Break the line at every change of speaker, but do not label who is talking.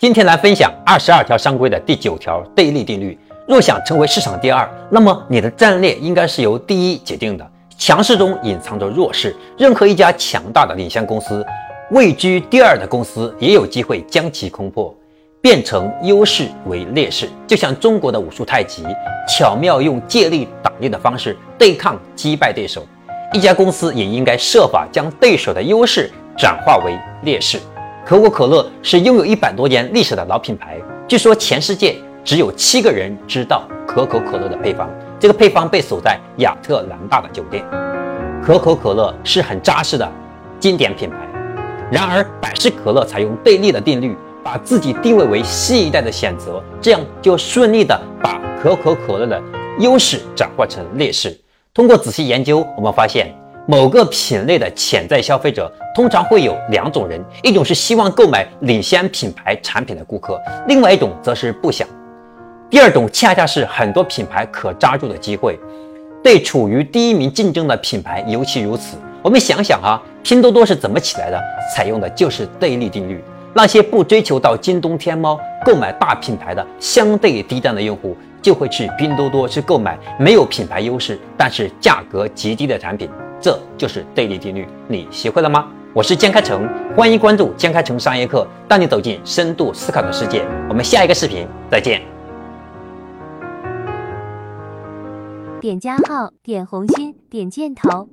今天来分享二十二条商规的第九条对立定律。若想成为市场第二，那么你的战略应该是由第一决定的。强势中隐藏着弱势，任何一家强大的领先公司，位居第二的公司也有机会将其攻破，变成优势为劣势。就像中国的武术太极，巧妙用借力打力的方式对抗击败对手。一家公司也应该设法将对手的优势转化为劣势。可口可乐是拥有一百多年历史的老品牌，据说全世界只有七个人知道可口可乐的配方。这个配方被锁在亚特兰大的酒店。可口可乐是很扎实的经典品牌，然而百事可乐采用对立的定律，把自己定位为新一代的选择，这样就顺利的把可口可乐的优势转化成劣势。通过仔细研究，我们发现。某个品类的潜在消费者通常会有两种人，一种是希望购买领先品牌产品的顾客，另外一种则是不想。第二种恰恰是很多品牌可抓住的机会，对处于第一名竞争的品牌尤其如此。我们想想啊，拼多多是怎么起来的？采用的就是对立定律。那些不追求到京东、天猫购买大品牌的相对低端的用户，就会去拼多多去购买没有品牌优势但是价格极低的产品。这就是对立定律，你学会了吗？我是江开成，欢迎关注江开成商业课，带你走进深度思考的世界。我们下一个视频再见。
点加号，点红心，点箭头。